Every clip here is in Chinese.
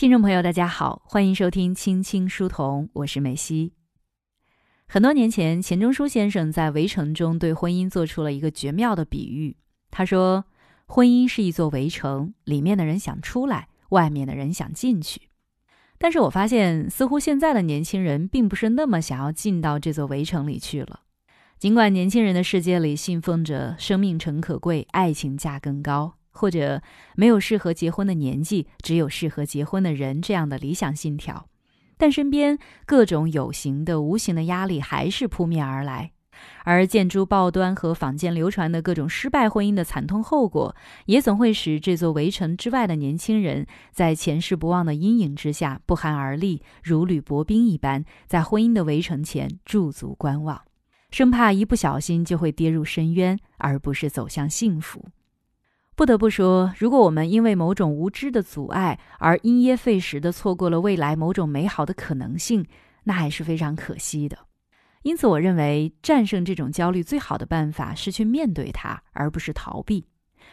听众朋友，大家好，欢迎收听《青青书童》，我是美西。很多年前，钱钟书先生在《围城》中对婚姻做出了一个绝妙的比喻。他说：“婚姻是一座围城，里面的人想出来，外面的人想进去。”但是我发现，似乎现在的年轻人并不是那么想要进到这座围城里去了。尽管年轻人的世界里信奉着“生命诚可贵，爱情价更高”。或者没有适合结婚的年纪，只有适合结婚的人这样的理想信条，但身边各种有形的、无形的压力还是扑面而来，而见诸报端和坊间流传的各种失败婚姻的惨痛后果，也总会使这座围城之外的年轻人在前世不忘的阴影之下不寒而栗，如履薄冰一般，在婚姻的围城前驻足观望，生怕一不小心就会跌入深渊，而不是走向幸福。不得不说，如果我们因为某种无知的阻碍而因噎废食的错过了未来某种美好的可能性，那还是非常可惜的。因此，我认为战胜这种焦虑最好的办法是去面对它，而不是逃避。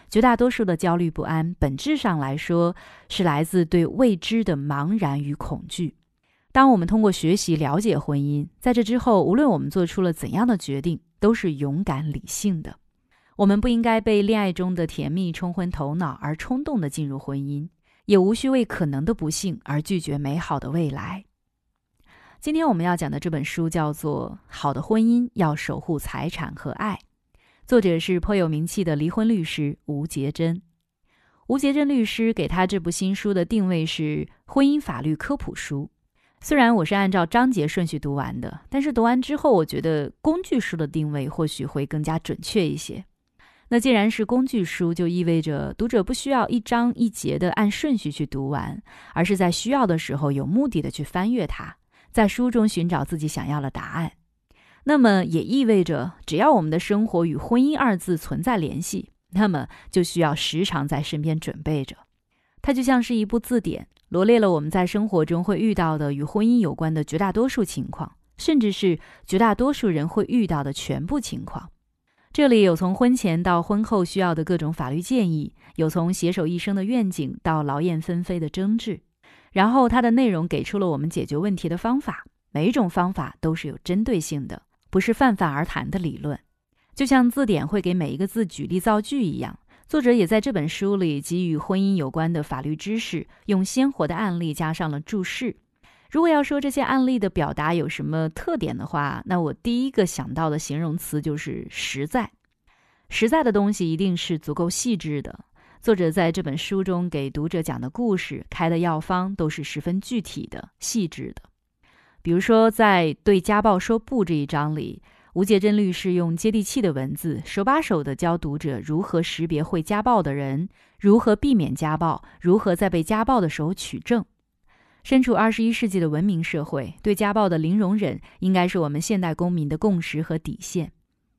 绝大多数的焦虑不安，本质上来说是来自对未知的茫然与恐惧。当我们通过学习了解婚姻，在这之后，无论我们做出了怎样的决定，都是勇敢理性的。我们不应该被恋爱中的甜蜜冲昏头脑而冲动地进入婚姻，也无需为可能的不幸而拒绝美好的未来。今天我们要讲的这本书叫做《好的婚姻要守护财产和爱》，作者是颇有名气的离婚律师吴杰珍。吴杰珍律师给他这部新书的定位是婚姻法律科普书。虽然我是按照章节顺序读完的，但是读完之后，我觉得工具书的定位或许会更加准确一些。那既然是工具书，就意味着读者不需要一章一节的按顺序去读完，而是在需要的时候有目的的去翻阅它，在书中寻找自己想要的答案。那么也意味着，只要我们的生活与婚姻二字存在联系，那么就需要时常在身边准备着。它就像是一部字典，罗列了我们在生活中会遇到的与婚姻有关的绝大多数情况，甚至是绝大多数人会遇到的全部情况。这里有从婚前到婚后需要的各种法律建议，有从携手一生的愿景到劳燕分飞的争执，然后它的内容给出了我们解决问题的方法，每一种方法都是有针对性的，不是泛泛而谈的理论。就像字典会给每一个字举例造句一样，作者也在这本书里给予婚姻有关的法律知识，用鲜活的案例加上了注释。如果要说这些案例的表达有什么特点的话，那我第一个想到的形容词就是实在。实在的东西一定是足够细致的。作者在这本书中给读者讲的故事、开的药方都是十分具体的、细致的。比如说，在“对家暴说不”这一章里，吴杰珍律师用接地气的文字，手把手地教读者如何识别会家暴的人，如何避免家暴，如何在被家暴的时候取证。身处二十一世纪的文明社会，对家暴的零容忍应该是我们现代公民的共识和底线。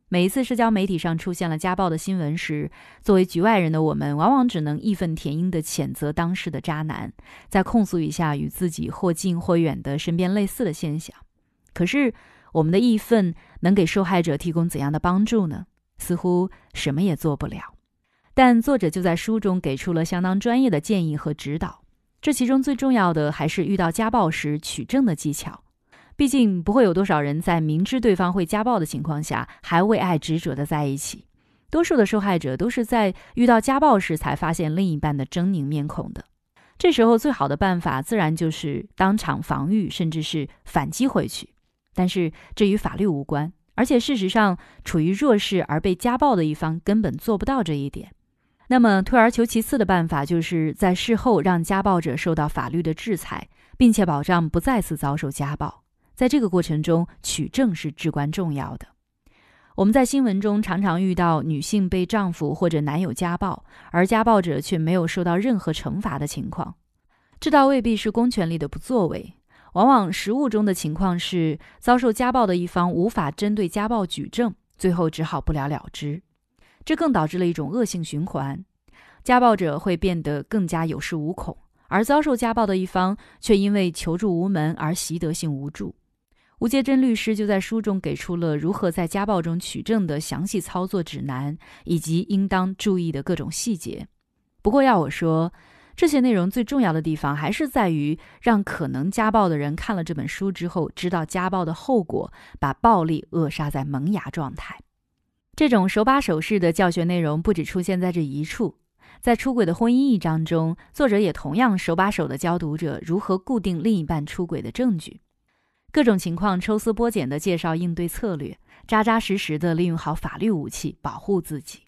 每一次社交媒体上出现了家暴的新闻时，作为局外人的我们，往往只能义愤填膺地谴责当事的渣男，再控诉一下与自己或近或远的身边类似的现象。可是，我们的义愤能给受害者提供怎样的帮助呢？似乎什么也做不了。但作者就在书中给出了相当专业的建议和指导。这其中最重要的还是遇到家暴时取证的技巧。毕竟不会有多少人在明知对方会家暴的情况下还为爱执着的在一起。多数的受害者都是在遇到家暴时才发现另一半的狰狞面孔的。这时候最好的办法自然就是当场防御，甚至是反击回去。但是这与法律无关，而且事实上处于弱势而被家暴的一方根本做不到这一点。那么，退而求其次的办法，就是在事后让家暴者受到法律的制裁，并且保障不再次遭受家暴。在这个过程中，取证是至关重要的。我们在新闻中常常遇到女性被丈夫或者男友家暴，而家暴者却没有受到任何惩罚的情况。这倒未必是公权力的不作为，往往实务中的情况是，遭受家暴的一方无法针对家暴举证，最后只好不了了之。这更导致了一种恶性循环，家暴者会变得更加有恃无恐，而遭受家暴的一方却因为求助无门而习得性无助。吴杰珍律师就在书中给出了如何在家暴中取证的详细操作指南，以及应当注意的各种细节。不过要我说，这些内容最重要的地方，还是在于让可能家暴的人看了这本书之后，知道家暴的后果，把暴力扼杀在萌芽状态。这种手把手式的教学内容不止出现在这一处，在《出轨的婚姻》一章中，作者也同样手把手的教读者如何固定另一半出轨的证据，各种情况抽丝剥茧的介绍应对策略，扎扎实实的利用好法律武器保护自己。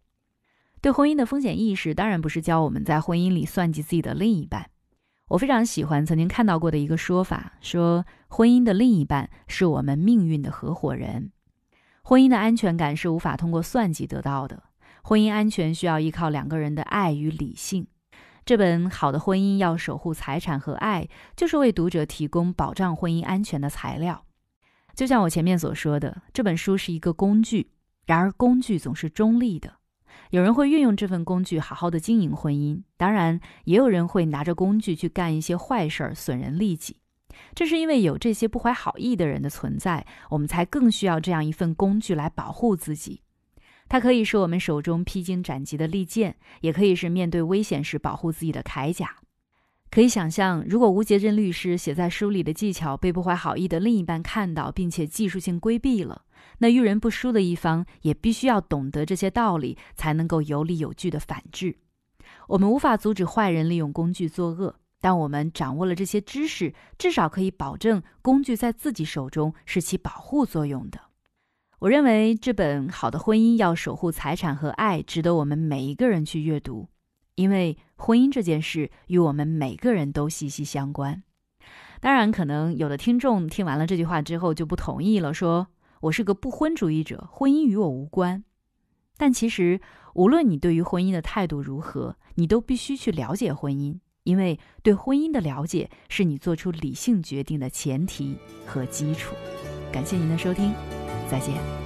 对婚姻的风险意识，当然不是教我们在婚姻里算计自己的另一半。我非常喜欢曾经看到过的一个说法，说婚姻的另一半是我们命运的合伙人。婚姻的安全感是无法通过算计得到的，婚姻安全需要依靠两个人的爱与理性。这本《好的婚姻要守护财产和爱》，就是为读者提供保障婚姻安全的材料。就像我前面所说的，这本书是一个工具，然而工具总是中立的。有人会运用这份工具好好的经营婚姻，当然也有人会拿着工具去干一些坏事儿，损人利己。正是因为有这些不怀好意的人的存在，我们才更需要这样一份工具来保护自己。它可以是我们手中披荆斩棘的利剑，也可以是面对危险时保护自己的铠甲。可以想象，如果吴杰镇律师写在书里的技巧被不怀好意的另一半看到，并且技术性规避了。那遇人不淑的一方也必须要懂得这些道理，才能够有理有据的反制。我们无法阻止坏人利用工具作恶，但我们掌握了这些知识，至少可以保证工具在自己手中是起保护作用的。我认为这本《好的婚姻要守护财产和爱》值得我们每一个人去阅读，因为婚姻这件事与我们每个人都息息相关。当然，可能有的听众听完了这句话之后就不同意了，说。我是个不婚主义者，婚姻与我无关。但其实，无论你对于婚姻的态度如何，你都必须去了解婚姻，因为对婚姻的了解是你做出理性决定的前提和基础。感谢您的收听，再见。